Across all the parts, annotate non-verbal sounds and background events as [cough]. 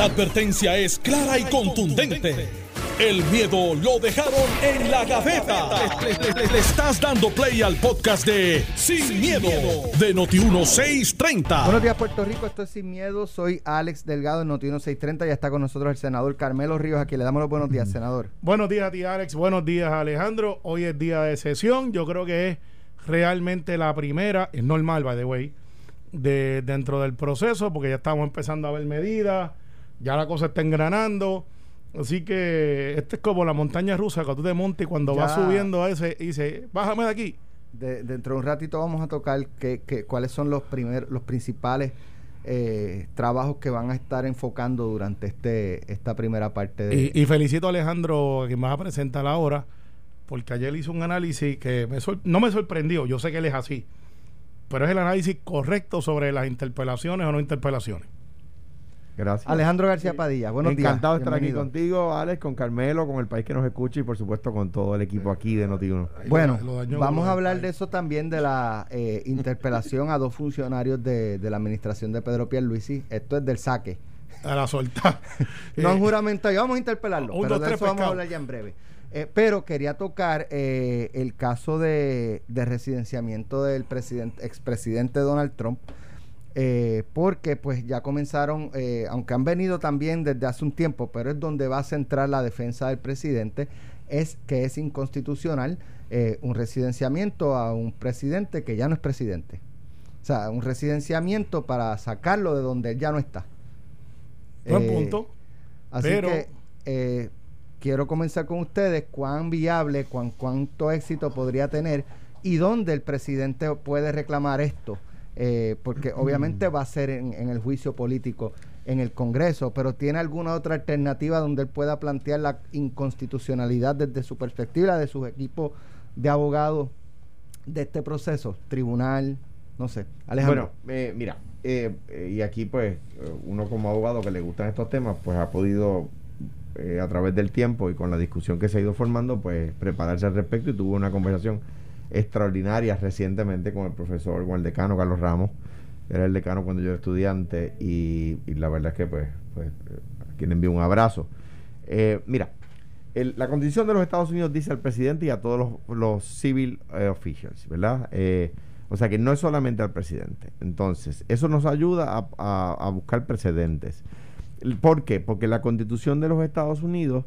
La advertencia es clara y contundente. El miedo lo dejaron en la gaveta. Le, estás dando play al podcast de Sin, miedo, de Noti1630. Buenos días, Puerto Rico. Esto es Sin Miedo. Soy Alex Delgado de Noti1630. Ya está con nosotros el senador Carmelo Ríos. Aquí le damos los buenos días, senador. Buenos días a ti, Alex. Buenos días, Alejandro. Hoy es día de sesión. Yo creo que es realmente la primera, es normal, by the way, de, dentro del proceso, porque ya estamos empezando a ver medidas, ya la cosa está engranando. Así que este es como la montaña rusa que tú te montas y cuando vas subiendo a ese, y dice, bájame de aquí. dentro de un ratito vamos a tocar que, cuáles son los primeros, los principales eh, trabajos que van a estar enfocando durante este esta primera parte de... Y, felicito a Alejandro, que me va a presentar ahora, porque ayer hizo un análisis que no me sorprendió, yo sé que él es así, pero es el análisis correcto sobre las interpelaciones o no interpelaciones. Gracias. Alejandro García Padilla, buenos días. Encantado de estar aquí contigo, Alex, con Carmelo, con el país que nos escucha y por supuesto con todo el equipo aquí de Notiuno. Bueno, vamos a hablar de eso también, de la eh, interpelación a dos funcionarios de, la administración de Pedro Pierluisi. Esto es del saque. A la suelta. no han juramento, vamos a interpelarlo, pero de eso vamos a hablar ya en breve. Eh, pero quería tocar eh, el caso de, de residenciamiento del presidente, expresidente Donald Trump eh, porque pues ya comenzaron, eh, aunque han venido también desde hace un tiempo, pero es donde va a centrar la defensa del presidente, es que es inconstitucional eh, un residenciamiento a un presidente que ya no es presidente. O sea, un residenciamiento para sacarlo de donde él ya no está. Buen punto. Así que quiero comenzar con ustedes cuán viable, cuán, cuánto éxito podría tener y dónde el presidente puede reclamar esto eh, porque obviamente va a ser en, el juicio político en el Congreso, pero ¿tiene alguna otra alternativa donde él pueda plantear la inconstitucionalidad desde su perspectiva, de sus equipos de abogados de este proceso? Tribunal, no sé. Alejandro. Bueno, eh, mira, eh, y aquí pues uno como abogado que le gustan estos temas, pues ha podido a través del tiempo y con la discusión que se ha ido formando, pues prepararse al respecto y tuvo una conversación extraordinarias recientemente con el profesor, con el decano Carlos Ramos, era el decano cuando yo era estudiante y, la verdad es que pues, pues a quien envío un abrazo. Eh, mira, la constitución de los Estados Unidos dice al presidente y a todos los, civil eh, officials, ¿verdad? Eh, o sea que no es solamente al presidente. Entonces, eso nos ayuda a, a buscar precedentes. ¿Por qué? Porque la constitución de los Estados Unidos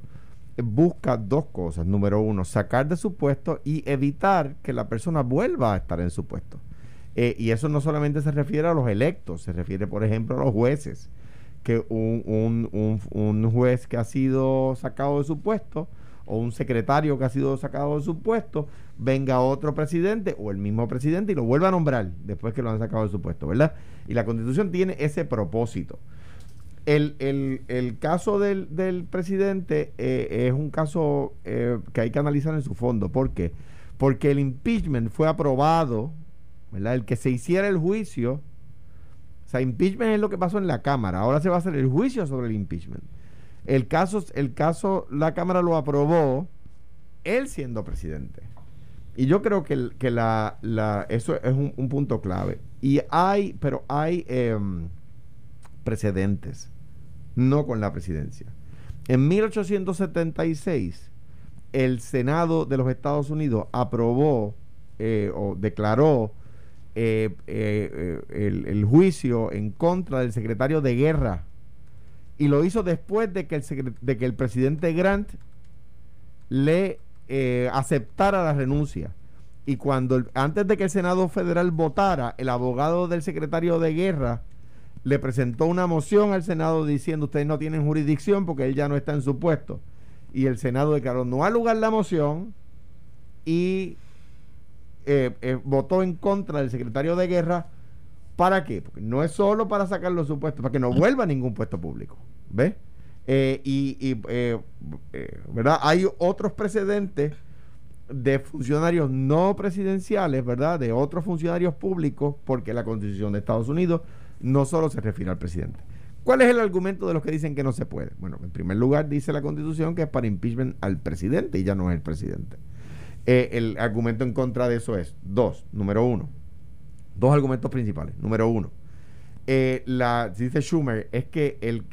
busca dos cosas. Número uno, sacar de su puesto y evitar que la persona vuelva a estar en su puesto. Eh, y eso no solamente se refiere a los electos, se refiere, por ejemplo, a los jueces. Que un, un, un, juez que ha sido sacado de su puesto o un secretario que ha sido sacado de su puesto, venga otro presidente o el mismo presidente y lo vuelva a nombrar después que lo han sacado de su puesto, ¿verdad? Y la constitución tiene ese propósito. El, el, el caso del, del presidente eh, es un caso eh, que hay que analizar en su fondo. ¿Por qué? Porque el impeachment fue aprobado, ¿verdad? El que se hiciera el juicio, o sea, impeachment es lo que pasó en la Cámara, ahora se va a hacer el juicio sobre el impeachment. El caso, el caso la Cámara lo aprobó él siendo presidente. Y yo creo que, que la, la, eso es un, punto clave. Y hay, pero hay em, precedentes no con la presidencia. En 1876, el Senado de los Estados Unidos aprobó eh, o declaró eh, eh, el, juicio en contra del secretario de guerra y lo hizo después de que el, de que el presidente Grant le aceptara la renuncia. Y cuando antes de que el Senado federal votara, el abogado del secretario de guerra le presentó una moción al Senado diciendo ustedes no tienen jurisdicción porque él ya no está en su puesto. Y el Senado declaró no al lugar la moción y eh, eh, votó en contra del secretario de guerra. ¿Para qué? Porque no es solo para sacarlo de su puesto, para que no vuelva a ningún puesto público. ¿Ves? Eh, y, ¿verdad? Hay otros precedentes de funcionarios no presidenciales, ¿verdad? De otros funcionarios públicos, porque la Constitución de Estados Unidos no solo se refiere al presidente. ¿Cuál es el argumento de los que dicen que no se puede? Bueno, en primer lugar dice la constitución que es para impeachment al presidente y ya no es el presidente. Eh, el argumento en contra de eso es dos, número uno, dos argumentos principales. Número uno, eh, la, dice Schumer, es que el,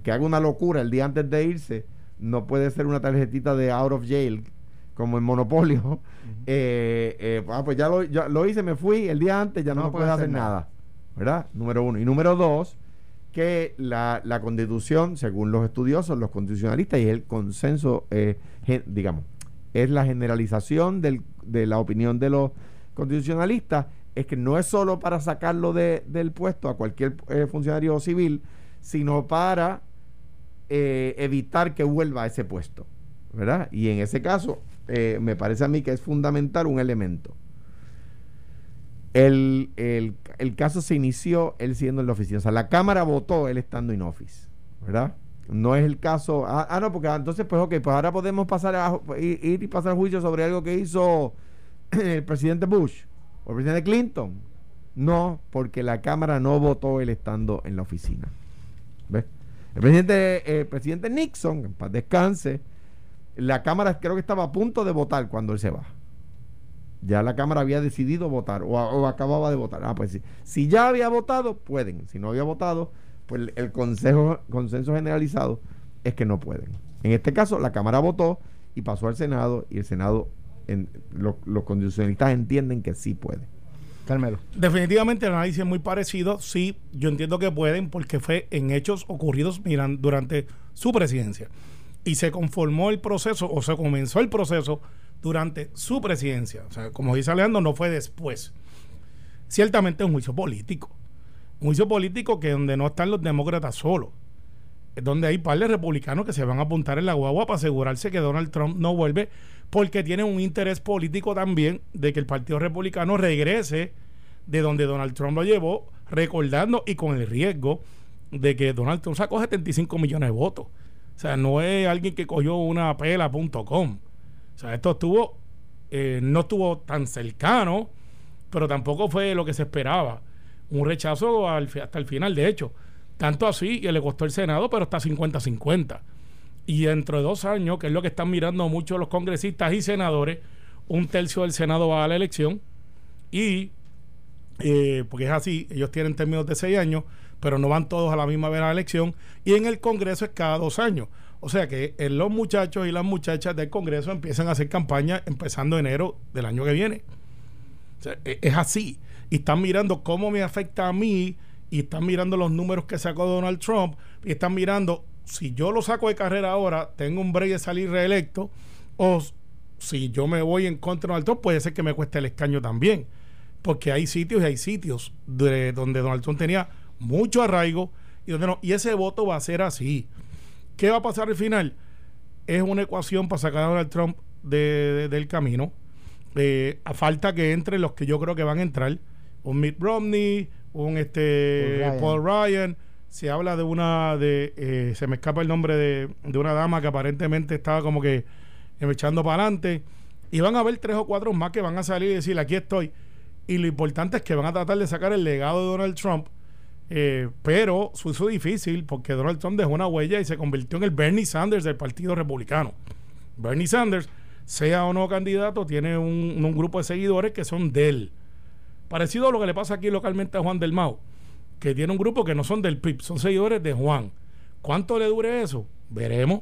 que haga una locura el día antes de irse no puede ser una tarjetita de out of jail como en Monopolio. [laughs] Eh, eh, ah, pues ya lo, hice, me fui el día antes, ya no, no puede hacer nada. ¿Verdad? Número uno. Y número dos, que la, la constitución, según los estudiosos, los constitucionalistas, y el consenso, digamos, es la generalización del, de la opinión de los constitucionalistas, es que no es solo para sacarlo de, del puesto a cualquier eh, funcionario civil, sino para eh, evitar que vuelva a ese puesto. ¿Verdad? Y en ese caso, eh, me parece a mí que es fundamental un elemento. El, el, el, caso se inició él siendo en la oficina. O sea, la Cámara votó él estando en office. ¿Verdad? No es el caso. Ah, ah, no, porque entonces, pues, ok, pues ahora podemos pasar a ir, y pasar juicio sobre algo que hizo [clears throat] el presidente Bush o el presidente Clinton. No, porque la Cámara no votó él estando en la oficina. ¿Ves? El presidente, el presidente Nixon, en paz descanse, la Cámara creo que estaba a punto de votar cuando él se va. Ya la Cámara había decidido votar o, acababa de votar. Ah, pues sí. Si ya había votado, pueden. Si no había votado, pues el consejo, consenso generalizado es que no pueden. En este caso, la Cámara votó y pasó al Senado y el Senado, en, los constitucionalistas entienden que sí puede. Carmelo. Definitivamente el análisis es muy parecido. Sí, yo entiendo que pueden porque fue en hechos ocurridos miran, durante su presidencia. Y se conformó el proceso o se comenzó el proceso durante su presidencia. O sea, como dice Alejandro, no fue después. Ciertamente es un juicio político un juicio político que donde no están los demócratas solos. Es donde hay par republicanos que se van a apuntar en la guagua para asegurarse que Donald Trump no vuelve, porque tienen un interés político también de que el Partido Republicano regrese de donde Donald Trump lo llevó, recordando y con el riesgo de que Donald Trump sacó 75 millones de votos. O sea, no es alguien que cogió una pela.com. O sea, esto estuvo, eh, no estuvo tan cercano, pero tampoco fue lo que se esperaba un rechazo hasta el final, de hecho. Tanto así que le costó el Senado, pero está 50-50. Y dentro de dos años, que es lo que están mirando muchos los congresistas y senadores, un tercio del Senado va a la elección. Y, eh, porque es así, ellos tienen términos de seis años, pero no van todos a la misma vez a la elección. Y en el Congreso es cada dos años. O sea que los muchachos y las muchachas del Congreso empiezan a hacer campaña empezando enero del año que viene. E, es así y están mirando cómo me afecta a mí y están mirando los números que sacó Donald Trump y están mirando si yo lo saco de carrera ahora, tengo un break de salir reelecto o si yo me voy en contra de Donald Trump, puede ser que me cueste el escaño también. Porque hay sitios y hay sitios de, donde Donald Trump tenía mucho arraigo y donde no. Y ese voto va a ser así. ¿Qué va a pasar al final? Es una ecuación para sacar a Donald Trump del camino. Eh, a falta que entren los que yo creo que van a entrar un Mitt Romney, un este Paul Ryan. Se habla de una de eh, se me escapa el nombre de, de, una dama que aparentemente estaba como que echando para adelante. Y van a haber tres o cuatro más que van a salir y decir aquí estoy. Y lo importante es que van a tratar de sacar el legado de Donald Trump. Eh, pero se hizo difícil porque Donald Trump dejó una huella y se convirtió en el Bernie Sanders del Partido Republicano. Bernie Sanders, sea o no candidato, tiene un, un grupo de seguidores que son de él. Parecido a lo que le pasa aquí localmente a Juan del Mau, que tiene un grupo que no son del PIB, son seguidores de Juan. ¿Cuánto le dure eso? Veremos.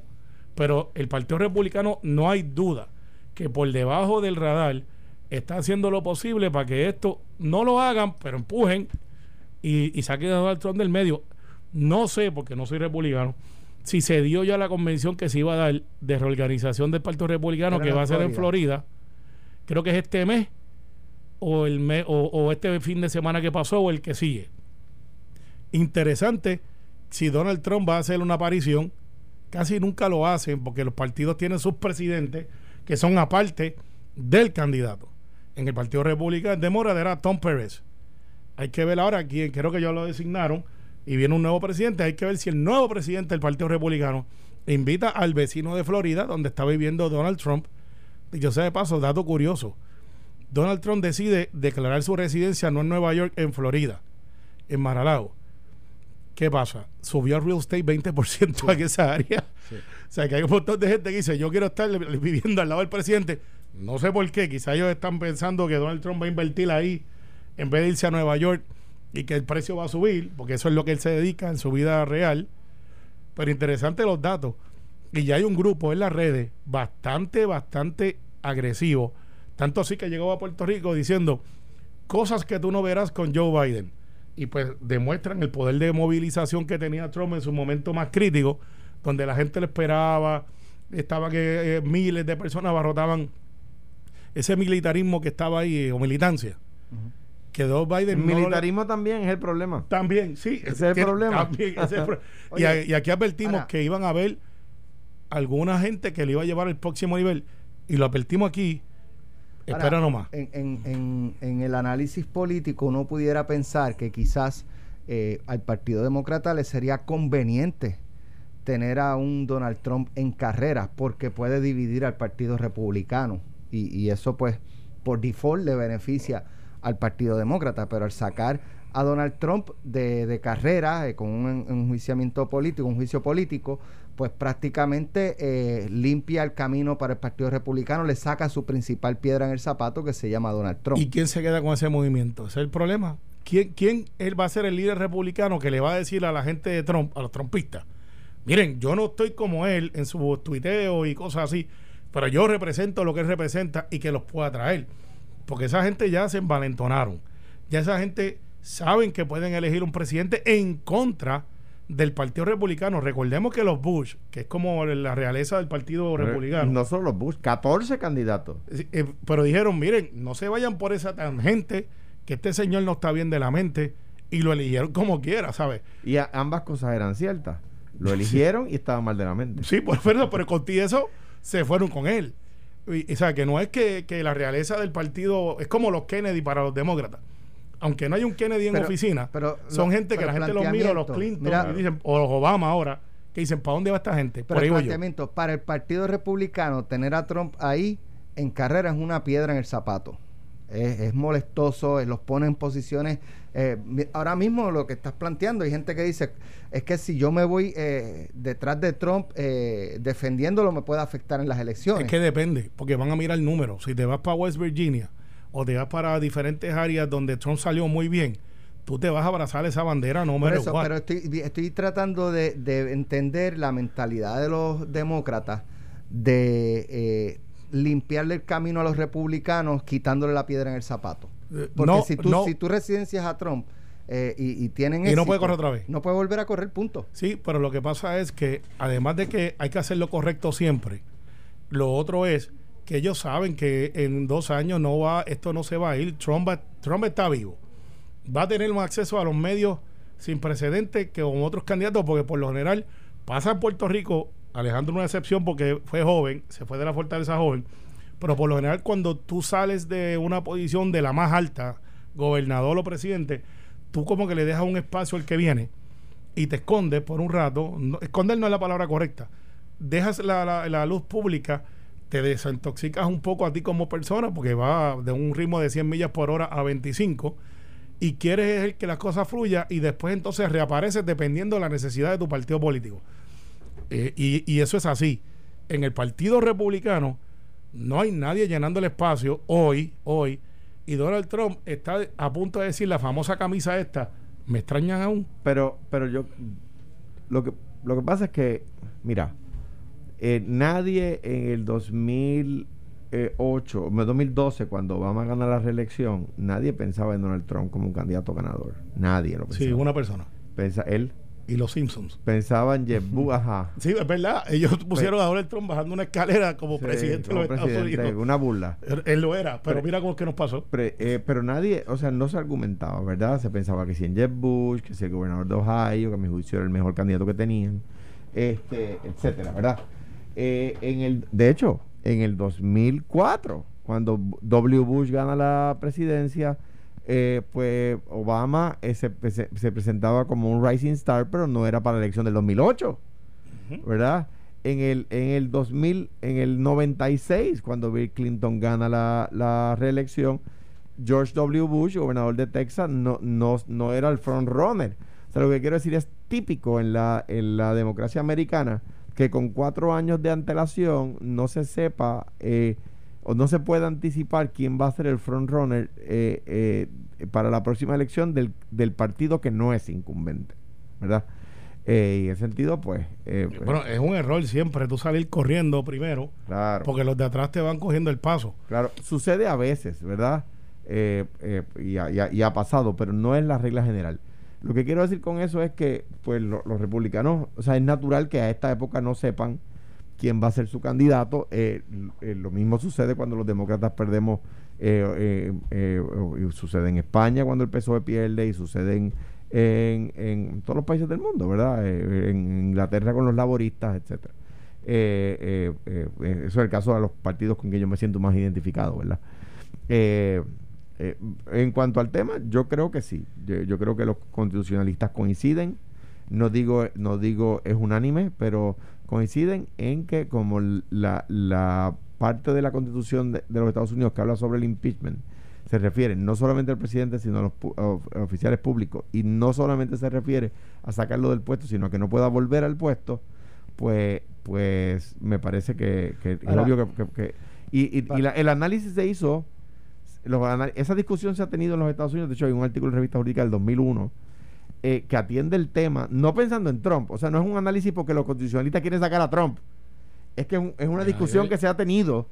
Pero el Partido Republicano no hay duda que por debajo del radar está haciendo lo posible para que esto no lo hagan, pero empujen y, saquen a Donald Trump del medio. No sé, porque no soy republicano, si se dio ya la convención que se iba a dar de reorganización del Partido Republicano, que va a ser en Florida. Creo que es este mes o, el me, o, este fin de semana que pasó o el que sigue. Interesante si Donald Trump va a hacer una aparición. Casi nunca lo hacen porque los partidos tienen sus presidentes que son aparte del candidato. En el Partido Republicano de Morada era Tom Pérez. Hay que ver ahora quién, creo que ya lo designaron y viene un nuevo presidente. Hay que ver si el nuevo presidente del Partido Republicano invita al vecino de Florida, donde está viviendo Donald Trump. Y yo sé de paso, dato curioso Donald Trump decide declarar su residencia no en Nueva York, en Florida, en Maralago. ¿Qué pasa? Subió el real estate 20% en esa área. O sea, que hay un montón de gente que dice, yo quiero estar viviendo al lado del presidente. No sé por qué, quizá ellos están pensando que Donald Trump va a invertir ahí en vez de irse a Nueva York y que el precio va a subir, porque eso es lo que él se dedica en su vida real. Pero interesante los datos. Y ya hay un grupo en las redes bastante, bastante agresivo. Tanto así que llegó a Puerto Rico diciendo cosas que tú no verás con Joe Biden. Y pues demuestran el poder de movilización que tenía Trump en su momento más crítico, donde la gente le esperaba, estaba que eh, miles de personas abarrotaban ese militarismo que estaba ahí, eh, o militancia. Biden. militarismo también es el problema. También, sí. Ese es el problema. y, aquí advertimos que iban a haber alguna gente que le iba a llevar al próximo nivel. Y lo advertimos aquí. espera nomás. En, en, en, el análisis político uno pudiera pensar que quizás eh, al Partido Demócrata le sería conveniente tener a un Donald Trump en carrera porque puede dividir al Partido Republicano y, y eso pues por default le beneficia al Partido Demócrata, pero al sacar a Donald Trump de, de carrera eh, con un político, un juicio político, pues prácticamente eh, limpia el camino para el Partido Republicano, le saca su principal piedra en el zapato que se llama Donald Trump. ¿Y quién se queda con ese movimiento? Ese es el problema. ¿Quién, quién él va a ser el líder republicano que le va a decir a la gente de Trump, a los trumpistas? Miren, yo no estoy como él en su tuiteo y cosas así, pero yo represento lo que él representa y que los pueda traer. Porque esa gente ya se envalentonaron. Ya esa gente saben que pueden elegir un presidente en contra del Partido Republicano. Recordemos que los Bush, que es como la realeza del Partido Republicano. No solo los Bush, 14 candidatos. Eh, pero dijeron, miren, no se vayan por esa tangente, que este señor no está bien de la mente, y lo eligieron como quiera, ¿sabes? Y ambas cosas eran ciertas. Lo [laughs] eligieron y estaba mal de la mente. Sí, [laughs] pues, pero, pero con eso se fueron con él. O sea, que no es que, la realeza del partido es como los Kennedy para los demócratas. Aunque no hay un Kennedy en oficina, pero son gente que la gente los mira, los Clinton y dicen, o los Obama ahora, que dicen, ¿para dónde va esta gente? Pero el planteamiento, para el Partido Republicano, tener a Trump ahí en carrera es una piedra en el zapato es, molestoso, eh, los pone en posiciones. Eh, ahora mismo lo que estás planteando, hay gente que dice, es que si yo me voy eh, detrás de Trump defendiéndolo, me puede afectar en las elecciones. Es que depende, porque van a mirar el número. Si te vas para West Virginia o te vas para diferentes áreas donde Trump salió muy bien, tú te vas a abrazar esa bandera, no me eso, Pero estoy, estoy tratando de, de, entender la mentalidad de los demócratas de limpiarle el camino a los republicanos quitándole la piedra en el zapato. Eh, Porque si, tú, si tú residencias a Trump eh, y, tienen... Y no puede correr otra vez. No puede volver a correr, punto. Sí, pero lo que pasa es que además de que hay que hacer lo correcto siempre, lo otro es que ellos saben que en dos años no va, esto no se va a ir. Trump, Trump está vivo. Va a tener un acceso a los medios sin precedentes que con otros candidatos, porque por lo general pasa en Puerto Rico Alejandro una excepción porque fue joven, se fue de la fortaleza joven, pero por lo general cuando tú sales de una posición de la más alta, gobernador o presidente, tú como que le dejas un espacio al que viene y te escondes por un rato, esconder no es la palabra correcta, dejas la, luz pública, te desintoxicas un poco a ti como persona porque va de un ritmo de 100 millas por hora a 25 y quieres que las cosas fluyan y después entonces reapareces dependiendo de la necesidad de tu partido político. Eh, y, eso es así. En el Partido Republicano no hay nadie llenando el espacio hoy, hoy. Y Donald Trump está a punto de decir la famosa camisa esta. Me extrañan aún. Pero, pero yo lo que lo que pasa es que, mira, eh, nadie en el 2008, 2012, cuando Obama gana la reelección, nadie pensaba en Donald Trump como un candidato ganador. Nadie lo pensaba. Sí, una persona. Pensa, él y los Simpsons. Pensaban Jeff ajá. Sí, es verdad. Ellos pusieron a Donald Trump bajando una escalera como presidente de los Estados Unidos. Una burla. Él, lo era, pero, mira cómo es que nos pasó. Eh, pero nadie, o sea, no se argumentaba, ¿verdad? Se pensaba que si en Jeff Bush, que si el gobernador de Ohio, que a mi juicio era el mejor candidato que tenían, este, etcétera, ¿verdad? Eh, en el, de hecho, en el 2004, cuando W. Bush gana la presidencia, eh, pues Obama eh, se, presentaba como un rising star, pero no era para la elección del 2008, ¿verdad? En el, en el 2000, en el 96, cuando Bill Clinton gana la, reelección, George W. Bush, gobernador de Texas, no, no, no era el front runner. O sea, lo que quiero decir es típico en la, en la democracia americana que con cuatro años de antelación no se sepa eh, o no se puede anticipar quién va a ser el frontrunner eh, eh, para la próxima elección del, del partido que no es incumbente, ¿verdad? Eh, y en ese sentido, pues... Bueno, es un error siempre tú salir corriendo primero, claro. porque los de atrás te van cogiendo el paso. Claro, sucede a veces, ¿verdad? Y, ha, pasado, pero no es la regla general. Lo que quiero decir con eso es que, pues, los republicanos, o sea, es natural que a esta época no sepan quién va a ser su candidato. lo mismo sucede cuando los demócratas perdemos, sucede en España cuando el PSOE pierde y sucede en en, todos los países del mundo, ¿verdad? Eh, en Inglaterra con los laboristas, etcétera. Eh, eh, eso es el caso de los partidos con que yo me siento más identificado, ¿verdad? en cuanto al tema, yo creo que sí. Yo, creo que los constitucionalistas coinciden. No digo, no digo es unánime, pero coinciden en que como la, la parte de la constitución de los Estados Unidos que habla sobre el impeachment se refiere no solamente al presidente, sino a los oficiales públicos, y no solamente se refiere a sacarlo del puesto, sino a que no pueda volver al puesto, pues, pues me parece que, es obvio que... y, el análisis se hizo, esa discusión se ha tenido en los Estados Unidos, de hecho hay un artículo en Revista Jurídica del 2001, eh, que atiende el tema, no pensando en Trump, o sea, no es un análisis porque los constitucionalistas quieren sacar a Trump, es que es, una discusión que se ha tenido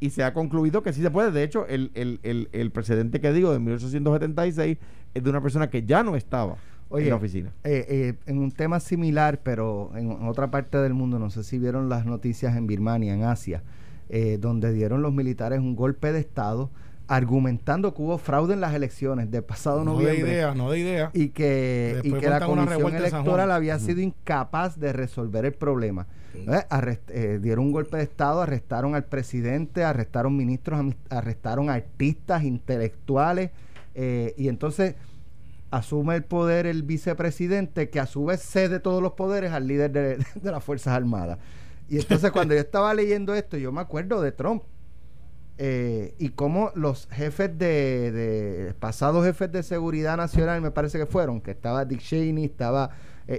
y se ha concluido que sí se puede. De hecho, el, el, el, precedente que digo de 1876 es de una persona que ya no estaba en la oficina. Eh, eh, en un tema similar, pero en otra parte del mundo, no sé si vieron las noticias en Birmania, en Asia, eh, donde dieron los militares un golpe de Estado argumentando que hubo fraude en las elecciones del pasado no noviembre. No de idea, no de idea. Y que, y que la comisión electoral había sido incapaz de resolver el problema. Eh, eh, dieron un golpe de Estado, arrestaron al presidente, arrestaron ministros, arrestaron artistas, intelectuales, eh, y entonces asume el poder el vicepresidente, que a su vez cede todos los poderes al líder de, [laughs] las Fuerzas Armadas. Y entonces cuando yo estaba leyendo esto, yo me acuerdo de Trump. Y cómo los jefes de, pasados jefes de seguridad nacional me parece que fueron que estaba Dick Cheney estaba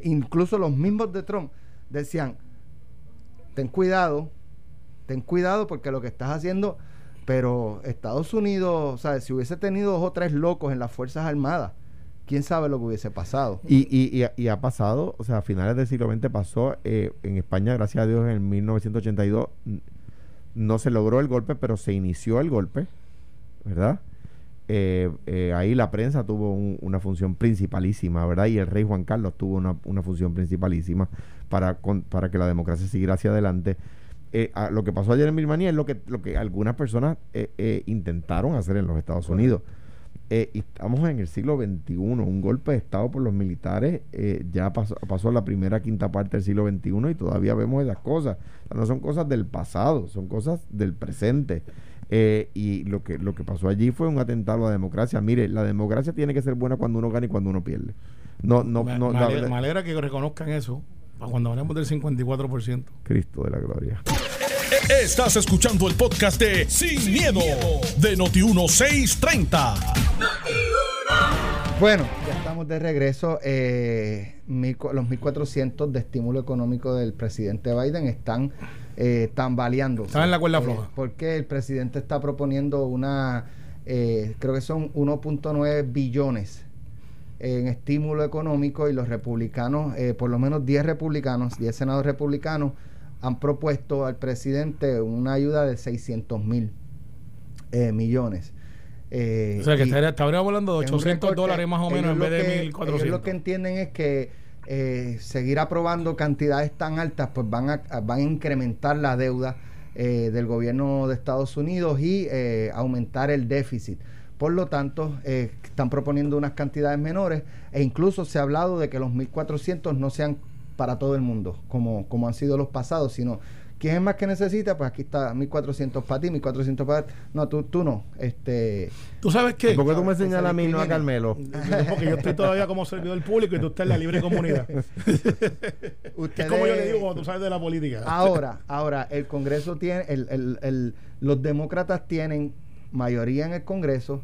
incluso los mismos de Trump decían ten cuidado, ten cuidado porque lo que estás haciendo, pero Estados Unidos, o sea, si hubiese tenido dos o tres locos en las Fuerzas Armadas, quién sabe lo que hubiese pasado. Y, y, y, ha pasado, o sea, a finales del siglo XX pasó eh, en España, gracias a Dios, en 1982 no se logró el golpe, pero se inició el golpe, ¿verdad? Eh, eh, ahí la prensa tuvo una función principalísima, ¿verdad? Y el rey Juan Carlos tuvo una, una función principalísima para, para que la democracia siguiera hacia adelante. Eh, lo que pasó ayer en Birmania es lo que, lo que algunas personas intentaron hacer en los Estados Unidos. Y estamos en el siglo XXI, un golpe de Estado por los militares ya pasó, pasó la primera quinta parte del siglo XXI y todavía vemos esas cosas. no son cosas del pasado, son cosas del presente. Eh, y lo que, lo que pasó allí fue un atentado a la democracia. Mire, la democracia tiene que ser buena cuando uno gana y cuando uno pierde. No, no, me, no, alegra, que reconozcan eso cuando hablemos del 54%. Cristo de la gloria. Estás escuchando el podcast de Sin, miedo, de Noti1630. Bueno, ya estamos de regreso. Eh, los 1.400 de estímulo económico del presidente Biden están eh, tambaleando. Están en la cuerda eh, floja. porque el presidente está proponiendo una, eh, creo que son 1.9 billones en estímulo económico y los republicanos, por lo menos 10 republicanos, 10 senadores republicanos, han propuesto al presidente una ayuda de 600 mil millones. o sea, que estaría, hablando de 800 dólares más o menos en vez de 1.400. lo que entienden es que eh, seguir aprobando cantidades tan altas, pues van a, van a incrementar la deuda eh, del gobierno de Estados Unidos y eh, aumentar el déficit. Por lo tanto, están proponiendo unas cantidades menores e incluso se ha hablado de que los 1.400 no sean para todo el mundo, como, como han sido los pasados, sino ¿Quién es más que necesita? Pues aquí está 1400 para ti, 1400 para No, tú, tú no. Este, ¿Tú sabes qué? ¿Por qué tú me señalas a mí, no a Carmelo? Porque yo estoy todavía como servidor público y tú estás en la libre comunidad. [laughs] es como yo le digo cuando tú sabes de la política. Ahora, ahora, el Congreso tiene, el, el, el, los demócratas tienen mayoría en el Congreso,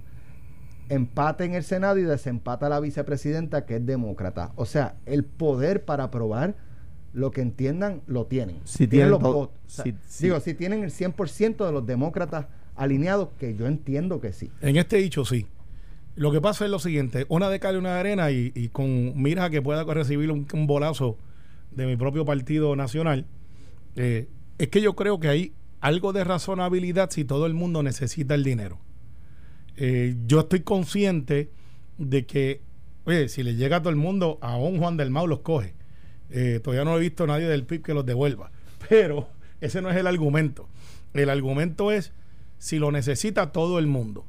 empate en el Senado y desempata la vicepresidenta que es demócrata. O sea, el poder para aprobar lo que entiendan lo tienen. Si tienen, los votos. Digo, si tienen el 100% de los demócratas alineados, que yo entiendo que sí. En este dicho sí. Lo que pasa es lo siguiente, una de cal y una de arena y, con mira que pueda recibir un, bolazo de mi propio partido nacional, eh, es que yo creo que hay algo de razonabilidad si todo el mundo necesita el dinero. Eh, yo estoy consciente de que, oye, si le llega a todo el mundo, a un Juan del Mau los coge. Eh, todavía no he visto a nadie del PIB que los devuelva. [laughs] Pero ese no es el argumento. El argumento es si lo necesita todo el mundo.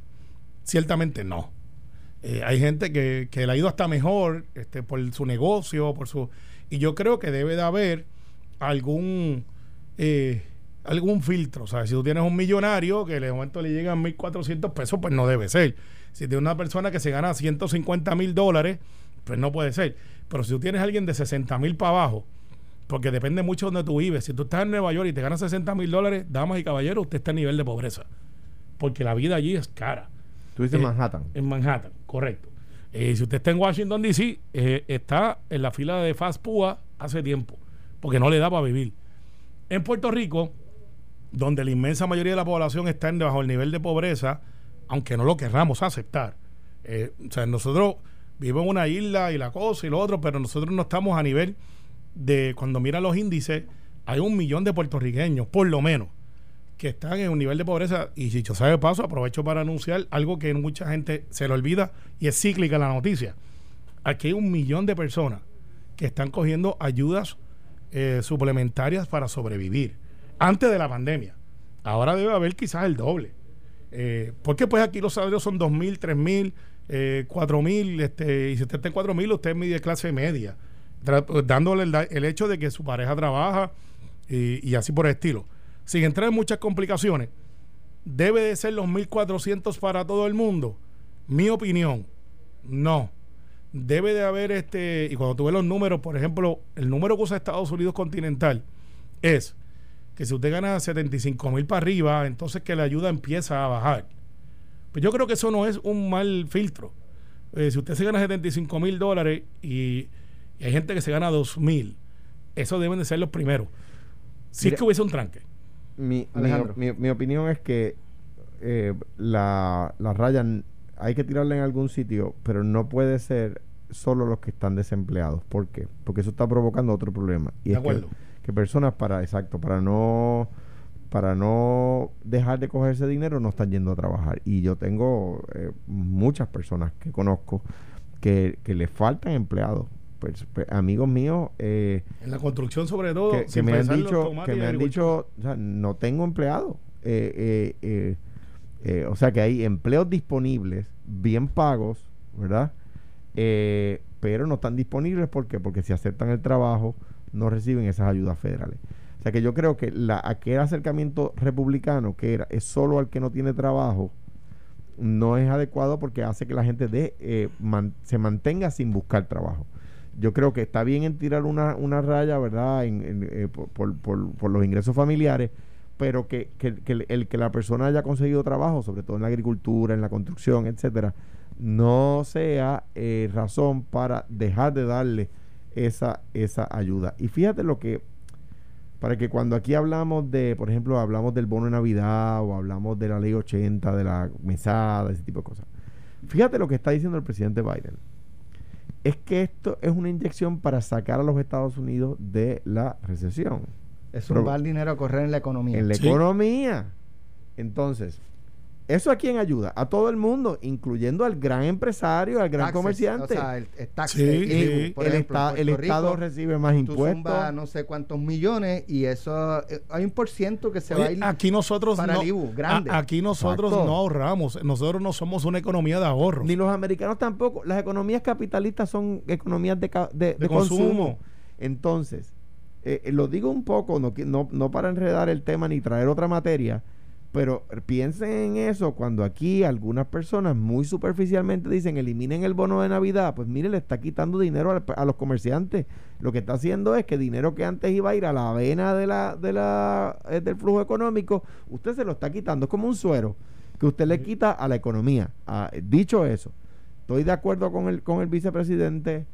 Ciertamente no. Eh, hay gente que, le ha ido hasta mejor este, por su negocio, por su... Y yo creo que debe de haber algún... Eh, algún filtro. O sea, si tú tienes un millonario que de momento le llegan 1.400 pesos, pues no debe ser. Si tienes una persona que se gana 150 mil dólares, pues no puede ser. Pero si tú tienes a alguien de 60 mil para abajo, porque depende mucho de donde tú vives. Si tú estás en Nueva York y te ganas 60 mil dólares, damas y caballeros, usted está a nivel de pobreza. Porque la vida allí es cara. Tú dices en eh, Manhattan. En Manhattan, correcto. Eh, si usted está en Washington, D.C., eh, está en la fila de Fast Pua hace tiempo, porque no le da para vivir. En Puerto Rico, donde la inmensa mayoría de la población está en debajo del nivel de pobreza, aunque no lo querramos aceptar. o sea, nosotros vivimos en una isla y la cosa y lo otro, pero nosotros no estamos a nivel de cuando mira los índices, hay un millón de puertorriqueños, por lo menos, que están en un nivel de pobreza. Y si yo sabe paso, aprovecho para anunciar algo que mucha gente se le olvida y es cíclica la noticia. Aquí hay un millón de personas que están cogiendo ayudas eh, suplementarias para sobrevivir antes de la pandemia. Ahora debe haber quizás el doble. Eh, porque pues aquí los salarios son dos mil, tres mil, eh, cuatro mil, este, y si usted está en cuatro mil, usted es de clase media dándole el, hecho de que su pareja trabaja y, así por el estilo. Sin entrar en muchas complicaciones, ¿debe de ser los 1.400 para todo el mundo? Mi opinión, no. Debe de haber este, y cuando tuve los números, por ejemplo, el número que usa Estados Unidos continental es que si usted gana 75 mil para arriba, entonces que la ayuda empieza a bajar. Pues yo creo que eso no es un mal filtro. Eh, si usted se gana 75 mil dólares y y hay gente que se gana dos mil. Eso deben de ser los primeros. Si es que hubiese un tranque. Mi, mi, opinión es que eh, la, la raya hay que tirarla en algún sitio, pero no puede ser solo los que están desempleados. ¿Por qué? Porque eso está provocando otro problema. Y es Que, personas para, exacto, para no para no dejar de cogerse dinero no están yendo a trabajar. Y yo tengo eh, muchas personas que conozco que, que le faltan empleados pues, pues, amigos míos eh, en la construcción sobre todo que, me han dicho que me han dicho o sea, no tengo empleado eh, o sea que hay empleos disponibles bien pagos verdad pero no están disponibles ¿por qué? porque si aceptan el trabajo no reciben esas ayudas federales o sea que yo creo que la, aquel acercamiento republicano que era es solo al que no tiene trabajo no es adecuado porque hace que la gente de, se mantenga sin buscar trabajo yo creo que está bien en tirar una, una raya, ¿verdad? En, eh, por, por, por, los ingresos familiares, pero que, que, el, que la persona haya conseguido trabajo, sobre todo en la agricultura, en la construcción, etcétera, no sea eh, razón para dejar de darle esa, esa ayuda. Y fíjate lo que, para que cuando aquí hablamos de, por ejemplo, hablamos del bono de Navidad o hablamos de la ley 80, de la mesada, ese tipo de cosas. Fíjate lo que está diciendo el presidente Biden es que esto es una inyección para sacar a los Estados Unidos de la recesión. Es un mal dinero a correr en la economía. En la economía. Entonces, ¿Eso a quién ayuda? A todo el mundo, incluyendo al gran empresario, al gran comerciante. O sea, el, el, Estado recibe más impuestos. no sé cuántos millones y eso eh, hay un por ciento que se va a ir aquí nosotros para no, grande. aquí nosotros no ahorramos. Nosotros no somos una economía de ahorro. Ni los americanos tampoco. Las economías capitalistas son economías de, de, consumo. Entonces, eh, eh, lo digo un poco, no, no, no para enredar el tema ni traer otra materia pero piensen en eso cuando aquí algunas personas muy superficialmente dicen eliminen el bono de Navidad. Pues mire, le está quitando dinero a, los comerciantes. Lo que está haciendo es que dinero que antes iba a ir a la avena de la, de la, eh, del flujo económico, usted se lo está quitando. Es como un suero que usted le quita a la economía. Ah, dicho eso, estoy de acuerdo con el, con el vicepresidente.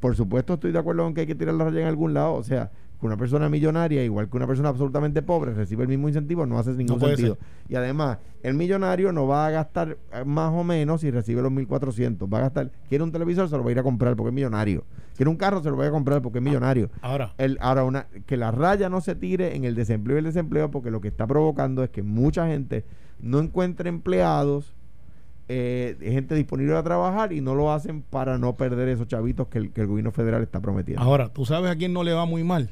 Por supuesto, estoy de acuerdo con que hay que tirar la raya en algún lado. O sea, una persona millonaria, igual que una persona absolutamente pobre, recibe el mismo incentivo, no hace ningún sentido. Y además, el millonario no va a gastar eh, más o menos si recibe los 1.400. Va a gastar, quiere un televisor, se lo va a ir a comprar porque es millonario. Quiere un carro, se lo va a comprar porque es millonario. Ahora, el, ahora una, que la raya no se tire en el desempleo y el desempleo porque lo que está provocando es que mucha gente no encuentre empleados eh, gente disponible a trabajar y no lo hacen para no perder esos chavitos que el, gobierno federal está prometiendo. Ahora, ¿tú sabes a quién no le va muy mal?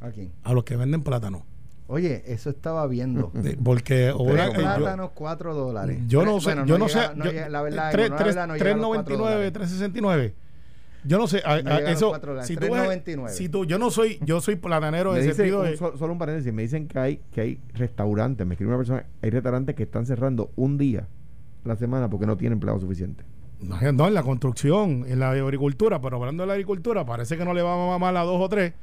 ¿A quién? A los que venden plátano. Oye, eso estaba viendo. [laughs] porque ahora plátanos 4 dólares. Yo no sé, yo no, sé. la verdad, 3.99, 3.69. Yo no sé, eso si tú, si tú, yo no soy, yo soy platanero en sentido de, solo un paréntesis, me dicen que hay que hay restaurantes, me escribe una persona, hay restaurantes que están cerrando un día la semana porque no tiene empleado suficiente. No, en la construcción, en la agricultura, pero hablando de la agricultura, parece que no le va mal a dos o tres.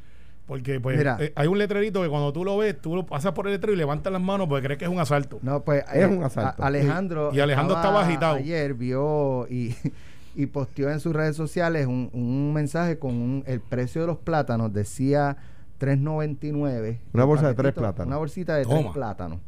Porque pues eh, hay un letrerito que cuando tú lo ves, tú lo pasas por el letrero y levantas las manos porque crees que es un asalto. No, pues es eh, un asalto. Alejandro. Y, Alejandro estaba, agitado. Ayer vio y, [laughs] y posteó en sus redes sociales un, un mensaje con el precio de los plátanos. Decía 3.99. Una bolsa de tres plátanos. Una bolsita de tres plátanos.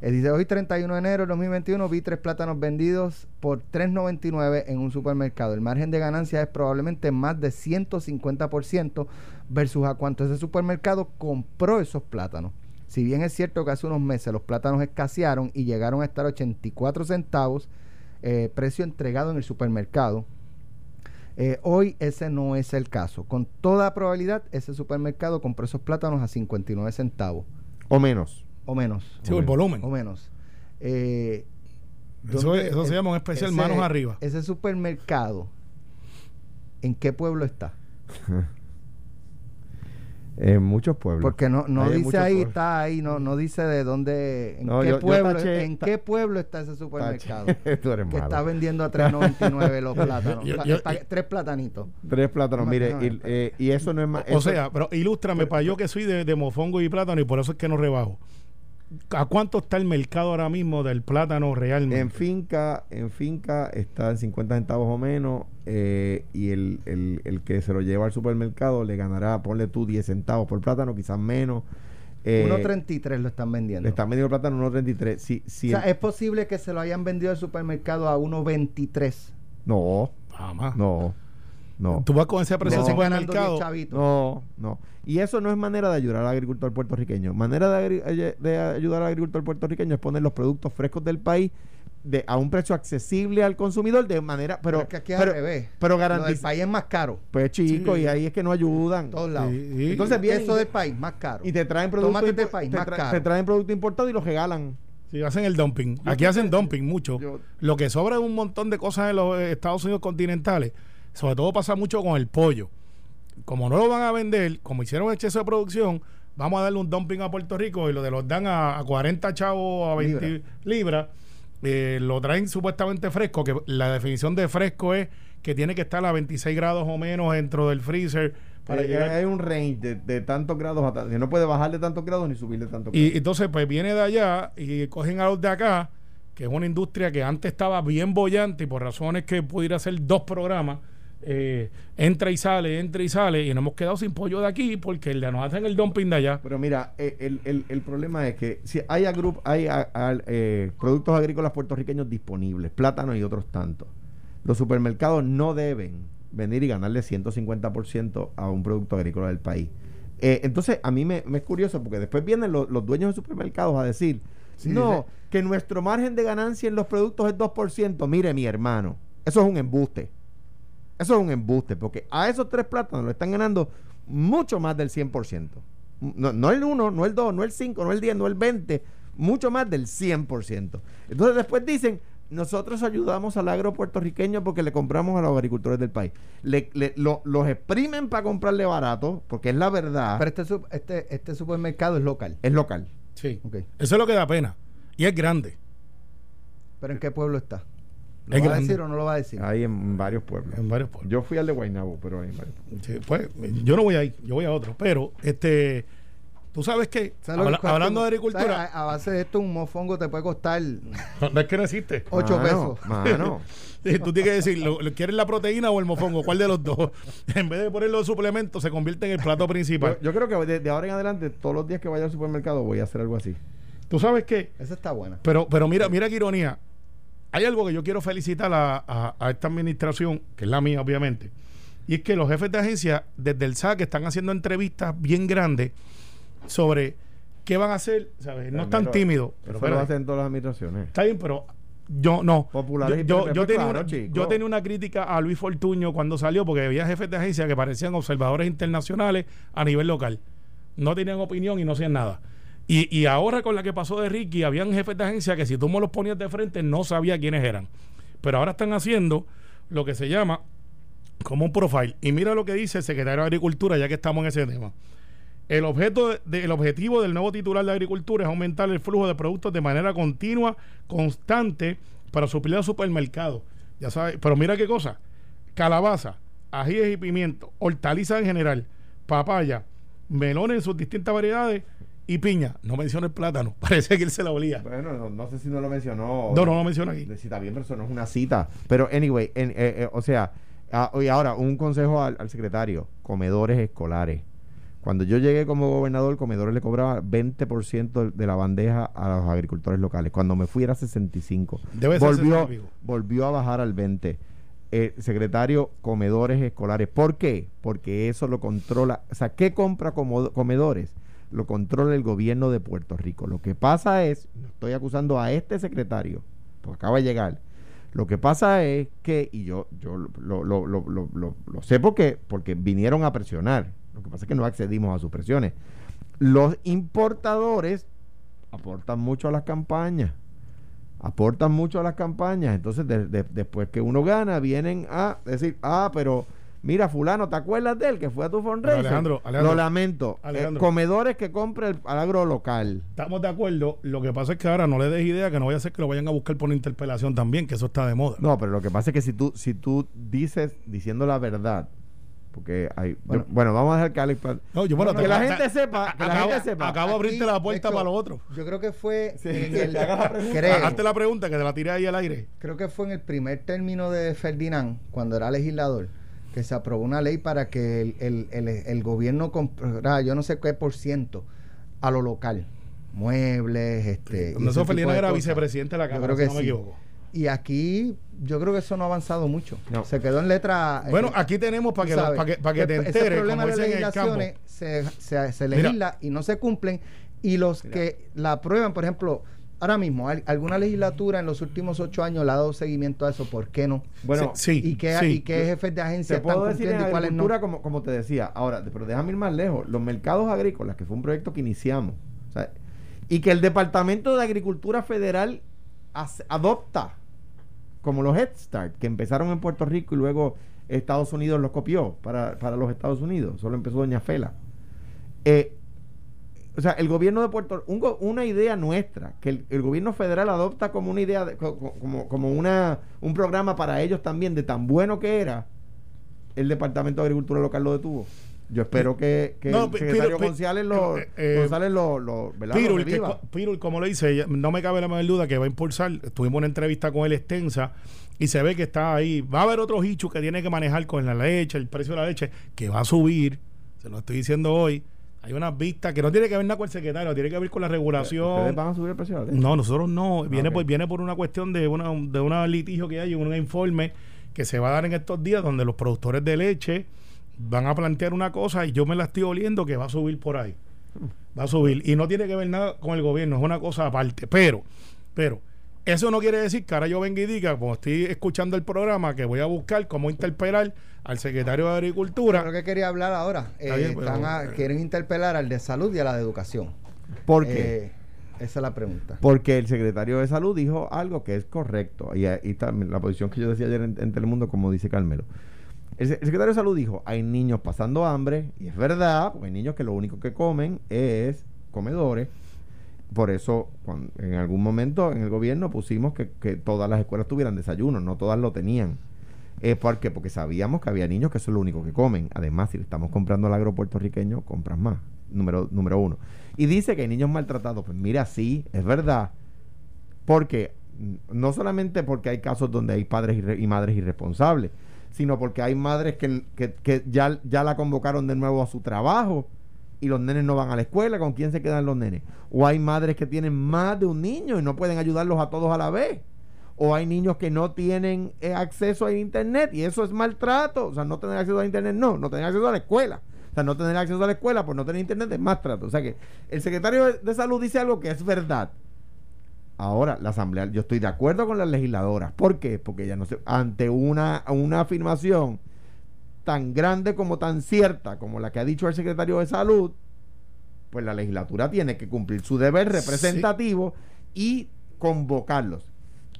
Eh, dice, hoy 31 de enero de 2021 vi tres plátanos vendidos por 3.99 en un supermercado. El margen de ganancia es probablemente más de 150% versus a cuánto ese supermercado compró esos plátanos. Si bien es cierto que hace unos meses los plátanos escasearon y llegaron a estar 84 centavos, eh, precio entregado en el supermercado, eh, hoy ese no es el caso. Con toda probabilidad, ese supermercado compró esos plátanos a 59 centavos. O menos o menos. Sí, el volumen. O menos. Eh, eso, eso se llama un especial manos arriba. Ese supermercado, ¿en qué pueblo está? [laughs] En muchos pueblos. Porque no, no dice ahí, está ahí, no, no dice de dónde, en, qué, pueblo, en qué pueblo está ese supermercado. [laughs] que está vendiendo a 3.99 los [laughs] plátanos. tres platanitos. Tres plátanos, mire, y, eh, y, eso no es más... O, sea, pero ilústrame, para yo que soy de, de mofongo y plátano y por eso es que no rebajo. ¿A cuánto está el mercado ahora mismo del plátano realmente? En finca, en finca está en 50 centavos o menos eh, y el, el, que se lo lleva al supermercado le ganará, ponle tú 10 centavos por plátano, quizás menos. 1.33 eh, lo están vendiendo. Le están vendiendo el plátano 1.33. Si, si o sea, ¿es posible que se lo hayan vendido al supermercado a 1.23? No, jamás. No. No. Tú vas con ese precio no, el mercado. No, no. Y eso no es manera de ayudar al agricultor puertorriqueño. Manera de, eh, de, ayudar al agricultor puertorriqueño es poner los productos frescos del país de, a un precio accesible al consumidor de manera pero, pero que aquí al revés pero el país es más caro pues chico y ahí es que no ayudan todos lados entonces bien eso del país más caro y te traen productos del país más caro te traen producto importado y los regalan Sí, hacen el dumping. Aquí hacen dumping mucho. Lo que sobra es un montón de cosas en los Estados Unidos continentales sobre todo pasa mucho con el pollo. Como no lo van a vender, como hicieron exceso de producción, vamos a darle un dumping a Puerto Rico y lo de los dan a, 40 chavos a 20 libras. Eh, lo traen supuestamente fresco, que la definición de fresco es que tiene que estar a 26 grados o menos dentro del freezer. Para eh, Hay un range de, tantos grados, a no puede bajar de tantos grados ni subir de tantos grados. Y entonces, pues viene de allá y cogen a los de acá, que es una industria que antes estaba bien bollante y por razones que pudiera hacer dos programas eh, entra y sale, entra y sale, y nos hemos quedado sin pollo de aquí porque nos hacen el dumping de allá. Pero mira, eh, el, el, problema es que si hay, a grupo, hay eh, productos agrícolas puertorriqueños disponibles, plátanos y otros tantos, los supermercados no deben venir y ganarle 150% a un producto agrícola del país. entonces, a mí me, es curioso porque después vienen los, dueños de supermercados a decir, no, que nuestro margen de ganancia en los productos es 2%. Mire, mi hermano, eso es un embuste. Eso es un embuste, porque a esos tres plátanos lo están ganando mucho más del 100%. No, no el 1, no el 2, no el 5, no el 10, no el 20, mucho más del 100%. Entonces después dicen, nosotros ayudamos al agro puertorriqueño porque le compramos a los agricultores del país. Le, los exprimen para comprarle barato, porque es la verdad. Pero este, este, este supermercado es local. Es local. Sí. Eso es lo que da pena. Y es grande. ¿Pero en qué pueblo está? ¿Lo va a decir o no lo va a decir? Hay en varios pueblos. En varios pueblos. Yo fui al de Guaynabo, pero hay varios pueblos. pues, yo no voy ahí, yo voy a otro. Pero, este, ¿Tú sabes qué? hablando de agricultura. A, base de esto, un mofongo te puede costar. No, es que no existe. 8 pesos. Mano. [laughs] tú tienes que decir, ¿quieres la proteína o el mofongo? ¿Cuál de los dos? [laughs] en vez de ponerlo de suplementos, se convierte en el plato principal. Yo, creo que de, ahora en adelante, todos los días que vaya al supermercado, voy a hacer algo así. ¿Tú sabes qué? Esa está buena. Pero, pero mira, mira qué ironía. Hay algo que yo quiero felicitar a, a esta administración, que es la mía, obviamente y es que los jefes de agencia, desde el SAC, están haciendo entrevistas bien grandes sobre qué van a hacer, ¿sabes? No están tímidos. Pero, pero lo hacen todas las administraciones. Está bien, pero yo no. yo, yo, tenía una, yo, tenía una, crítica a Luis Fortuño cuando salió porque había jefes de agencia que parecían observadores internacionales a nivel local. No tenían opinión y no hacían nada. Y, y ahora con la que pasó de Ricky, habían jefes de agencia que si tú me los ponías de frente no sabía quiénes eran. Pero ahora están haciendo lo que se llama como un profile. Y mira lo que dice el secretario de Agricultura, ya que estamos en ese tema. El, objeto objetivo del nuevo titular de Agricultura es aumentar el flujo de productos de manera continua, constante, para suplir al supermercado. Ya sabes, pero mira qué cosa. Calabaza, ajíes y pimiento, hortalizas en general, papaya, melones en sus distintas variedades y piña. No menciona el plátano. [laughs] Parece que él se la olía. Bueno, no, sé si no lo mencionó. No, no lo menciona aquí. Está bien, pero eso no es una cita. Pero, anyway, eh, eh, o sea, Ah, y ahora, un consejo al, secretario, comedores escolares. Cuando yo llegué como gobernador, comedores le cobraba 20% de la bandeja a los agricultores locales. Cuando me fui era 65. Debe volvió, volvió a bajar al 20. Eh, secretario, comedores escolares. ¿Por qué? Porque eso lo controla. O sea, ¿qué compra comedores? Lo controla el gobierno de Puerto Rico. Lo que pasa es, estoy acusando a este secretario, porque acaba de llegar, lo que pasa es que, y yo, yo lo, lo, lo, lo, sé porque, porque vinieron a presionar, lo que pasa es que no accedimos a sus presiones. Los importadores aportan mucho a las campañas, aportan mucho a las campañas, entonces después que uno gana, vienen a decir, ah, pero Mira, fulano, ¿te acuerdas de él que fue a tu fundraiser? Alejandro, Lo lamento. Eh, comedores que compre el, al agro local. Estamos de acuerdo. Lo que pasa es que ahora no le des idea que no vaya a ser que lo vayan a buscar por interpelación también, que eso está de moda. No, pero lo que pasa es que si tú, si tú dices, diciendo la verdad, porque hay bueno, vamos a dejar que Alex no, yo, bueno, que la gente sepa que acabo, la gente sepa acabo de abrirte la puerta para lo otro yo creo que fue sí, el, [laughs] la pregunta. hazte la pregunta que te la tiré ahí al aire creo que fue en el primer término de Ferdinand cuando era legislador que se aprobó una ley para que el, gobierno comprara yo no sé qué por ciento a lo local. Muebles, este. eso Felina era vicepresidente de la Cámara, si no me equivoco. Y aquí yo creo que eso no ha avanzado mucho. Se quedó en letra. Eh, bueno, aquí tenemos para que, para que, para que te enteres. Ese problema de legislaciones se, se, se legisla y no se cumplen. Y los que la aprueban, por ejemplo, Ahora mismo, ¿alguna legislatura en los últimos ocho años le ha dado seguimiento a eso? ¿Por qué no? Bueno, sí. ¿Y qué, ¿y qué jefes de agencia te puedo decir en agricultura, como, como te decía, ahora, pero déjame ir más lejos. Los mercados agrícolas, que fue un proyecto que iniciamos, y que el Departamento de Agricultura Federal adopta, como los Head Start, que empezaron en Puerto Rico y luego Estados Unidos los copió para, para los Estados Unidos. Solo empezó Doña Fela. Eh, o sea, el gobierno de Puerto Rico, una idea nuestra, que el, gobierno federal adopta como una idea, como, como una, un programa para ellos también, de tan bueno que era, el Departamento de Agricultura Local lo detuvo. Yo espero que, que el secretario González lo, eh, eh, González lo, lo, Pirul, como le dice, no me cabe la menor duda que va a impulsar. Tuvimos una entrevista con él extensa y se ve que está ahí. Va a haber otros hichos que tiene que manejar con la leche, el precio de la leche, que va a subir. Se lo estoy diciendo hoy hay unas vistas que no tiene que ver nada con el secretario, tiene que ver con la regulación. ¿Ustedes van a subir el precio? No, nosotros no. Ah, viene, por, viene por una cuestión de una, de una litigio que hay, un informe que se va a dar en estos días donde los productores de leche van a plantear una cosa y yo me la estoy oliendo que va a subir por ahí. Va a subir. Y no tiene que ver nada con el gobierno, es una cosa aparte. Pero, pero, eso no quiere decir que ahora yo venga y diga, como estoy escuchando el programa, que voy a buscar cómo interpelar al secretario de Agricultura. Lo que quería hablar ahora. Eh, quieren interpelar al de salud y a la de educación. ¿Por qué? Eh, esa es la pregunta. Porque el secretario de salud dijo algo que es correcto. Y ahí está la posición que yo decía ayer en, Telemundo, como dice Carmelo. El, secretario de salud dijo, hay niños pasando hambre, y es verdad, porque hay niños que lo único que comen es comedores por eso, en algún momento en el gobierno pusimos que, todas las escuelas tuvieran desayuno, no todas lo tenían. Eh, ¿Por qué? Porque sabíamos que había niños que eso es lo único que comen. Además, si le estamos comprando al agro puertorriqueño, compras más. número, número uno. Y dice que hay niños maltratados. Pues mira, sí, es verdad. Porque no solamente porque hay casos donde hay padres y, madres irresponsables, sino porque hay madres que, que, ya, ya la convocaron de nuevo a su trabajo y los nenes no van a la escuela, ¿con quién se quedan los nenes? O hay madres que tienen más de un niño y no pueden ayudarlos a todos a la vez. O hay niños que no tienen eh, acceso a internet y eso es maltrato. O sea, no tener acceso a internet, no, no tener acceso a la escuela. O sea, no tener acceso a la escuela por no tener internet es maltrato. O sea que el secretario de salud dice algo que es verdad. Ahora, la Asamblea, yo estoy de acuerdo con las legisladoras. ¿Por qué? Porque ya no se, ante una, una afirmación tan grande como tan cierta como la que ha dicho el secretario de Salud, pues la legislatura tiene que cumplir su deber representativo y convocarlos.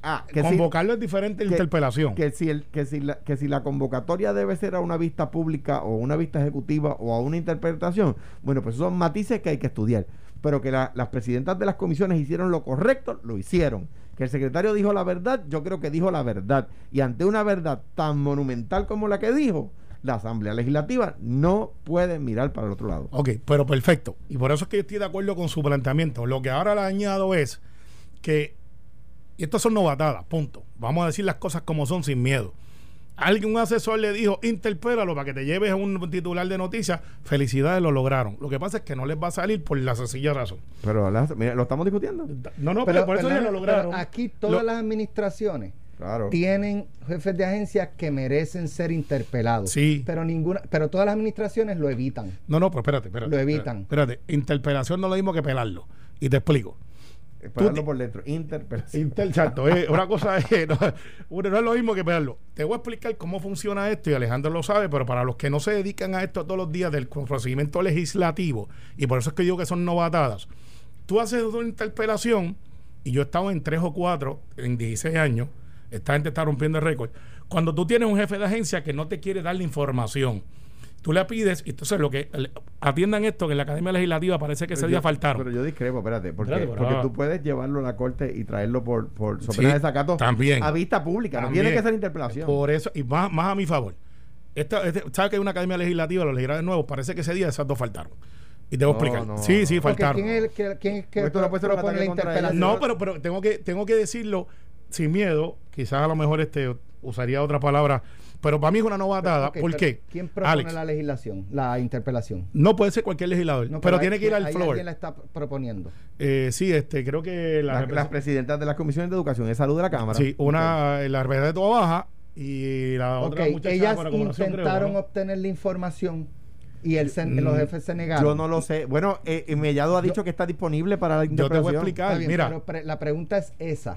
Ah, que Convocarlo es diferente de interpelación. Que si, el, que, si la, que si la convocatoria debe ser a una vista pública o una vista ejecutiva o a una interpretación, bueno, pues son matices que hay que estudiar pero que las presidentas de las comisiones hicieron lo correcto, lo hicieron. Que el secretario dijo la verdad, yo creo que dijo la verdad. Y ante una verdad tan monumental como la que dijo, la Asamblea Legislativa no puede mirar para el otro lado. Ok, pero perfecto. Y por eso es que yo estoy de acuerdo con su planteamiento. Lo que ahora le añado es que, y estas son novatadas, punto. Vamos a decir las cosas como son sin miedo alguien, un asesor le dijo, interpélalo para que te lleves a un titular de noticias, felicidades, lo lograron. Lo que pasa es que no les va a salir por la sencilla razón. Pero mira, lo estamos discutiendo. No, no, pero, por eso ya lo lograron. aquí todas las administraciones tienen jefes de agencias que merecen ser interpelados. Sí. Pero ninguna, pero todas las administraciones lo evitan. No, no, pero espérate, espérate. Lo evitan. espérate. interpelación no es lo mismo que pelarlo. Y te explico. Esperarlo por dentro. Interpelación. Eh, una cosa es, no, no, es lo mismo que esperarlo. Te voy a explicar cómo funciona esto y Alejandro lo sabe, pero para los que no se dedican a esto todos los días del procedimiento legislativo, y por eso es que digo que son novatadas, tú haces una interpelación, y yo he estado en tres o cuatro en 16 años, esta gente está rompiendo el récord, cuando tú tienes un jefe de agencia que no te quiere dar la información tú le pides, y entonces lo que atiendan esto, que en la Academia Legislativa parece que ese día faltaron. Pero yo discrepo, espérate, porque, porque tú puedes llevarlo a la corte y traerlo por, por de desacato también, a vista pública, no tiene que ser interpelación. Por eso, y más, más a mi favor. Esta, este, ¿Sabes que hay una Academia Legislativa, los legisladores nuevos? Parece que ese día esas dos faltaron. Y te voy a explicar. sí, sí, faltaron. ¿Quién es que, quién es que propone la interpelación? No, pero, pero tengo, que, tengo que decirlo sin miedo. Quizás a lo mejor este usaría otra palabra pero para mí es una novatada. ¿Por qué? ¿Quién propone la legislación, la interpelación? No puede ser cualquier legislador, pero, tiene que ir al floor. ¿Quién la está proponiendo? Eh, sí, este, creo que las presidentas de las comisiones de educación y salud de la Cámara. Sí, una, la verdad de toda baja y la otra muchacha Ellas intentaron obtener la información y el los mm, jefes se negaron. Yo no lo sé. Bueno, eh, Mellado ha dicho que está disponible para la interpretación. Yo te voy a explicar. Mira, pero la pregunta es esa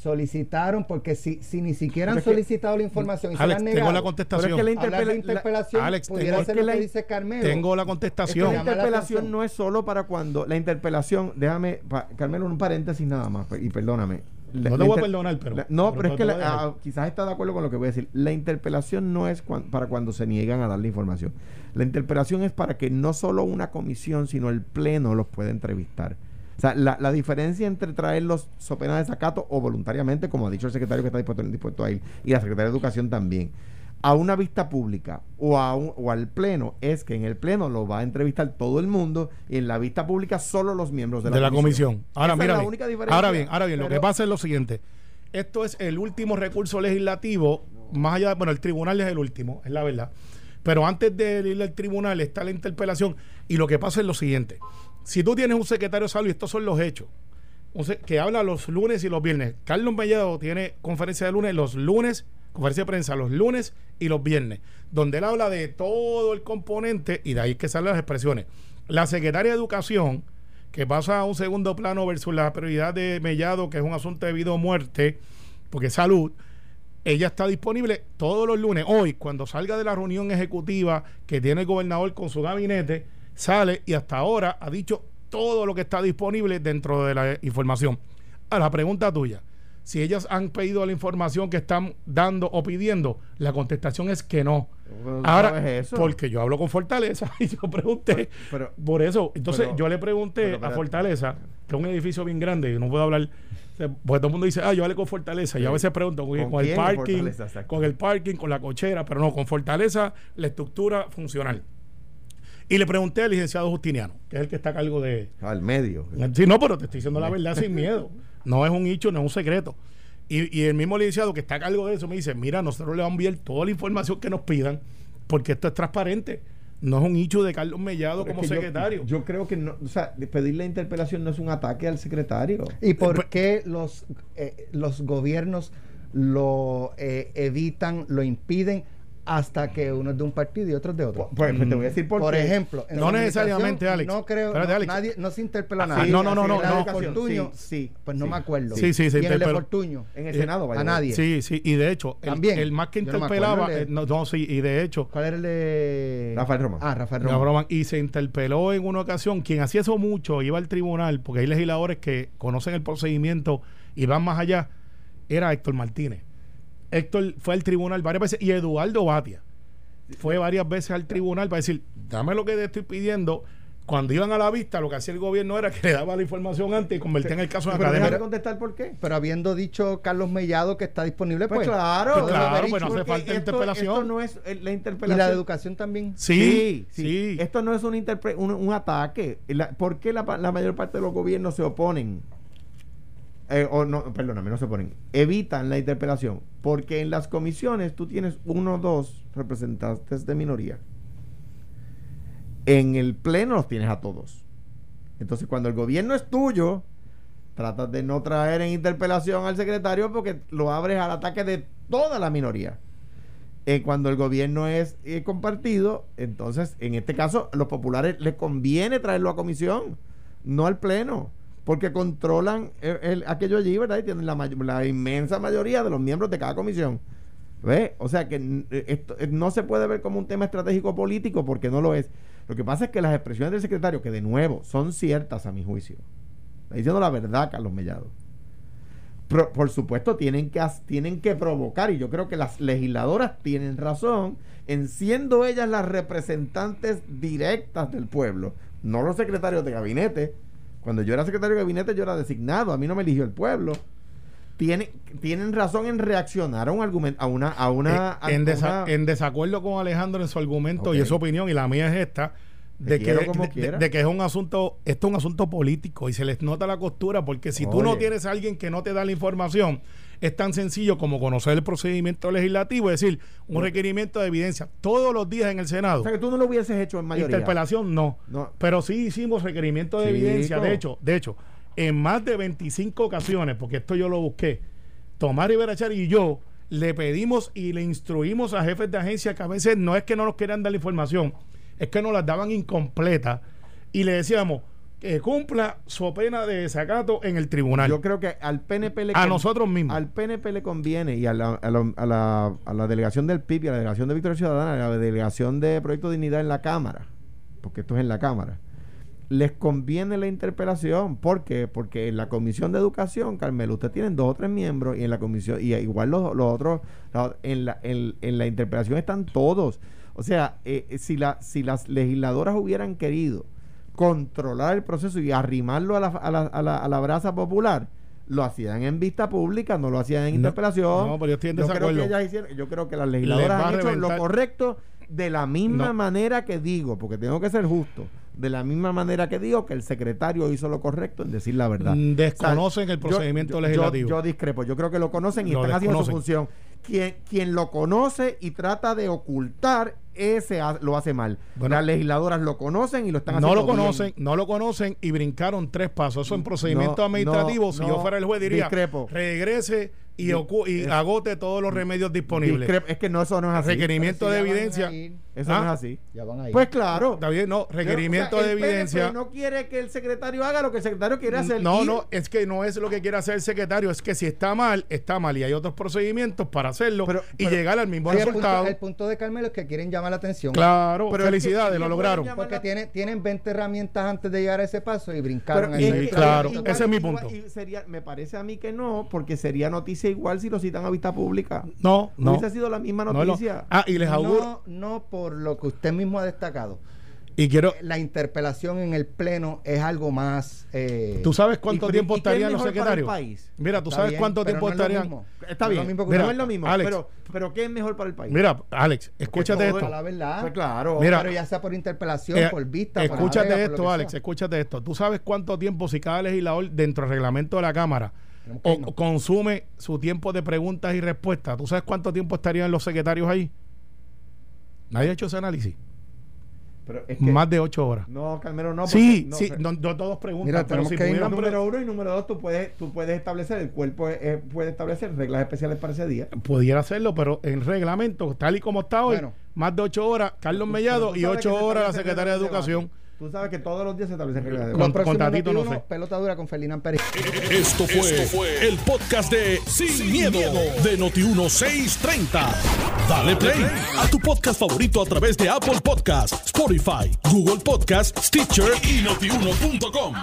solicitaron porque si, si ni siquiera han solicitado la información y se la han negado, tengo la contestación. Pero es que la, interpelación Alex, pudiera tengo, ser lo que dice Carmelo. Tengo la contestación. la interpelación no es solo para cuando la interpelación, déjame, Carmelo, un paréntesis nada más, y perdóname. no te voy a perdonar, pero. no, pero, es que ah, quizás está de acuerdo con lo que voy a decir. La interpelación no es para cuando se niegan a dar la información. La interpelación es para que no solo una comisión, sino el pleno los pueda entrevistar. O sea, la, diferencia entre traerlos so pena de sacato o voluntariamente, como ha dicho el secretario que está dispuesto, dispuesto a ir, y la secretaria de Educación también, a una vista pública o, a o al pleno, es que en el pleno lo va a entrevistar todo el mundo y en la vista pública solo los miembros de la, comisión. Ahora, mira, ahora bien, ahora bien, lo que pasa es lo siguiente. Esto es el último recurso legislativo, más allá, bueno, el tribunal es el último, es la verdad. Pero antes de ir al tribunal está la interpelación y lo que pasa es lo siguiente si tú tienes un secretario de salud, y estos son los hechos, que habla los lunes y los viernes. Carlos Mellado tiene conferencia de lunes los lunes, conferencia de prensa los lunes y los viernes, donde él habla de todo el componente y de ahí que salen las expresiones. La secretaria de Educación, que pasa a un segundo plano versus la prioridad de Mellado, que es un asunto de vida o muerte, porque es salud, ella está disponible todos los lunes. Hoy, cuando salga de la reunión ejecutiva que tiene el gobernador con su gabinete, sale y hasta ahora ha dicho todo lo que está disponible dentro de la información. A la pregunta tuya, si ellas han pedido la información que están dando o pidiendo, la contestación es que no. Ahora, porque yo hablo con Fortaleza [laughs] y yo pregunté, por eso, entonces yo le pregunté a Fortaleza, que es un edificio bien grande, y no puedo hablar, porque todo el mundo dice, ah, yo hablé con Fortaleza, y a veces pregunto con, el parking, con el parking, con la cochera, pero no, con Fortaleza, la estructura funcional. Y le pregunté al licenciado Justiniano, que es el que está a cargo de... Al medio. Sí, no, pero te estoy diciendo la verdad sin miedo. No es un hecho, no es un secreto. Y, y el mismo licenciado que está a cargo de eso me dice, mira, nosotros le vamos a enviar toda la información que nos pidan, porque esto es transparente. No es un hecho de Carlos Mellado como secretario. Yo, creo que no, o sea, pedir la interpelación no es un ataque al secretario. ¿Y por eh, qué los, eh, los gobiernos lo eh, evitan, lo impiden? Hasta que uno es de un partido y otro es de otro. Pues, pues te voy a decir por, por ejemplo, no necesariamente, Alex. No creo, nadie, no se interpela a ah, nadie. no, no, no, no. no, Fortuño, sí, pues no me acuerdo. Sí, sí, se interpeló. Fortuño? En el Senado, vaya. A nadie. Sí, sí, y de hecho, También. El, más que interpelaba, no, no, sí, y de hecho. ¿Cuál era el de Rafael Román? Ah, Rafael Román. Y se interpeló en una ocasión, quien hacía eso mucho, iba al tribunal, porque hay legisladores que conocen el procedimiento y van más allá, era Héctor Martínez. Héctor fue al tribunal varias veces y Eduardo Batia fue varias veces al tribunal para decir, dame lo que te estoy pidiendo. Cuando iban a la vista, lo que hacía el gobierno era que le daba la información antes y convertía en el caso en academia. contestar por qué? Pero habiendo dicho Carlos Mellado que está disponible, pues, pues claro, pues claro, pues no hace falta interpelación. Esto no es la interpelación. ¿Y la educación también? Sí, sí. Esto no es un, un, ataque. ¿Por qué la, la mayor parte de los gobiernos se oponen eh, o no, perdóname, no se ponen, evitan la interpelación, porque en las comisiones tú tienes uno o dos representantes de minoría. En el pleno los tienes a todos. Entonces, cuando el gobierno es tuyo, tratas de no traer en interpelación al secretario porque lo abres al ataque de toda la minoría. Eh, cuando el gobierno es eh, compartido, entonces, en este caso, los populares les conviene traerlo a comisión, no al pleno porque controlan el, aquello allí, ¿verdad? Y tienen la, inmensa mayoría de los miembros de cada comisión. ¿Ves? O sea que esto eh, no se puede ver como un tema estratégico político porque no lo es. Lo que pasa es que las expresiones del secretario, que de nuevo son ciertas a mi juicio, está diciendo la verdad, Carlos Mellado. por supuesto, tienen que, tienen que provocar, y yo creo que las legisladoras tienen razón en siendo ellas las representantes directas del pueblo, no los secretarios de gabinete, cuando yo era secretario de gabinete, yo era designado, a mí no me eligió el pueblo. Tiene, tienen razón en reaccionar a un argumento, a una, a una, eh, en, desacuerdo con Alejandro en su argumento y en su opinión, y la mía es esta, de que, de, que es un asunto, esto es un asunto político y se les nota la costura, porque si tú no tienes a alguien que no te da la información, es tan sencillo como conocer el procedimiento legislativo, es decir, un requerimiento de evidencia todos los días en el Senado. O sea, que tú no lo hubieses hecho en mayoría. Interpelación no, pero sí hicimos requerimiento de evidencia, de hecho, de hecho, en más de 25 ocasiones, porque esto yo lo busqué, Tomás Rivera Char y yo le pedimos y le instruimos a jefes de agencia que a veces no es que no nos quieran dar la información, es que nos las daban incompleta y le decíamos, que cumpla su pena de desacato en el tribunal. Yo creo que al PNP le a nosotros mismos. Al PNP le conviene y a la, a, la, a la, delegación del PIB y a la delegación de Victoria Ciudadana, a la delegación de Proyecto de Dignidad en la Cámara, porque esto es en la Cámara, les conviene la interpelación. ¿Por qué? Porque en la Comisión de Educación, Carmelo, usted tienen dos o tres miembros y en la comisión, y igual los, los otros, en la, en, en la interpelación están todos. O sea, eh, si, la, si las legisladoras hubieran querido controlar el proceso y arrimarlo a la, a la, a la, a la brasa popular, lo hacían en vista pública, no lo hacían en interpelación. No, pero yo estoy en desacuerdo. Creo que hicieron, yo creo que las legisladoras han hecho lo correcto de la misma manera que digo, porque tengo que ser justo, de la misma manera que digo que el secretario hizo lo correcto en decir la verdad. Mm, desconocen el procedimiento legislativo. Yo, discrepo, yo creo que lo conocen y están haciendo su función. Quien, quien lo conoce y trata de ocultar ese lo hace mal. Las legisladoras lo conocen y lo están haciendo No lo conocen, no lo conocen y brincaron tres pasos. Eso en procedimiento administrativo, si yo fuera el juez diría, regrese y, y agote todos los remedios disponibles. Es que no, eso no es así. Requerimiento de evidencia. Eso no es ah, así. Ya van a Pues claro. David, no, requerimiento de evidencia. no quiere que el secretario haga lo que el secretario quiere hacer. No, no, es que no es lo que quiere hacer el secretario, es que si está mal, está mal y hay otros procedimientos para hacerlo y llegar al mismo resultado. El punto, de Carmelo es que quieren llamar la atención. Claro, pero felicidades, lo lograron. Porque tienen, tienen 20 herramientas antes de llegar a ese paso y brincaron. ahí. claro, ese es mi punto. sería, me parece a mí que no, porque sería noticia igual si lo citan a vista pública. No, no. Hubiese sido la misma noticia. ah, y les auguro. No, no por lo que usted mismo ha destacado. Y quiero. La interpelación en el Pleno es algo más. Eh, ¿Tú sabes cuánto tiempo estarían los secretarios? País? Mira, ¿tú sabes cuánto tiempo estarían? Está bien, no es lo mismo. pero, pero ¿qué es mejor para el país? Mira, Alex, escúchate esto. La verdad. Pues claro. Mira, pero ya sea por interpelación, eh, por vista. Escúchate esto, Alex, escúchate esto. ¿Tú sabes cuánto tiempo si cada legislador dentro del reglamento de la Cámara o consume su tiempo de preguntas y respuestas? ¿Tú sabes cuánto tiempo estarían los secretarios ahí? Nadie ha hecho ese análisis. más de ocho horas. No, Calmero, no. Sí, sí, no, todos preguntan. Mira, pero si que número uno y número dos, tú puedes, tú puedes establecer, el cuerpo puede establecer reglas especiales para ese día. Pudiera hacerlo, pero en reglamento, tal y como está hoy, más de ocho horas, Carlos Mellado y ocho horas la secretaria de Educación. Tú sabes que todos los días se establecen reglas de Con, con Tatito no sé. Pelota dura con Felina Pérez. Esto fue, el podcast de Sin, miedo, de Noti1630. Dale play a tu podcast favorito a través de Apple Podcasts, Spotify, Google Podcasts, Stitcher y notiuno.com.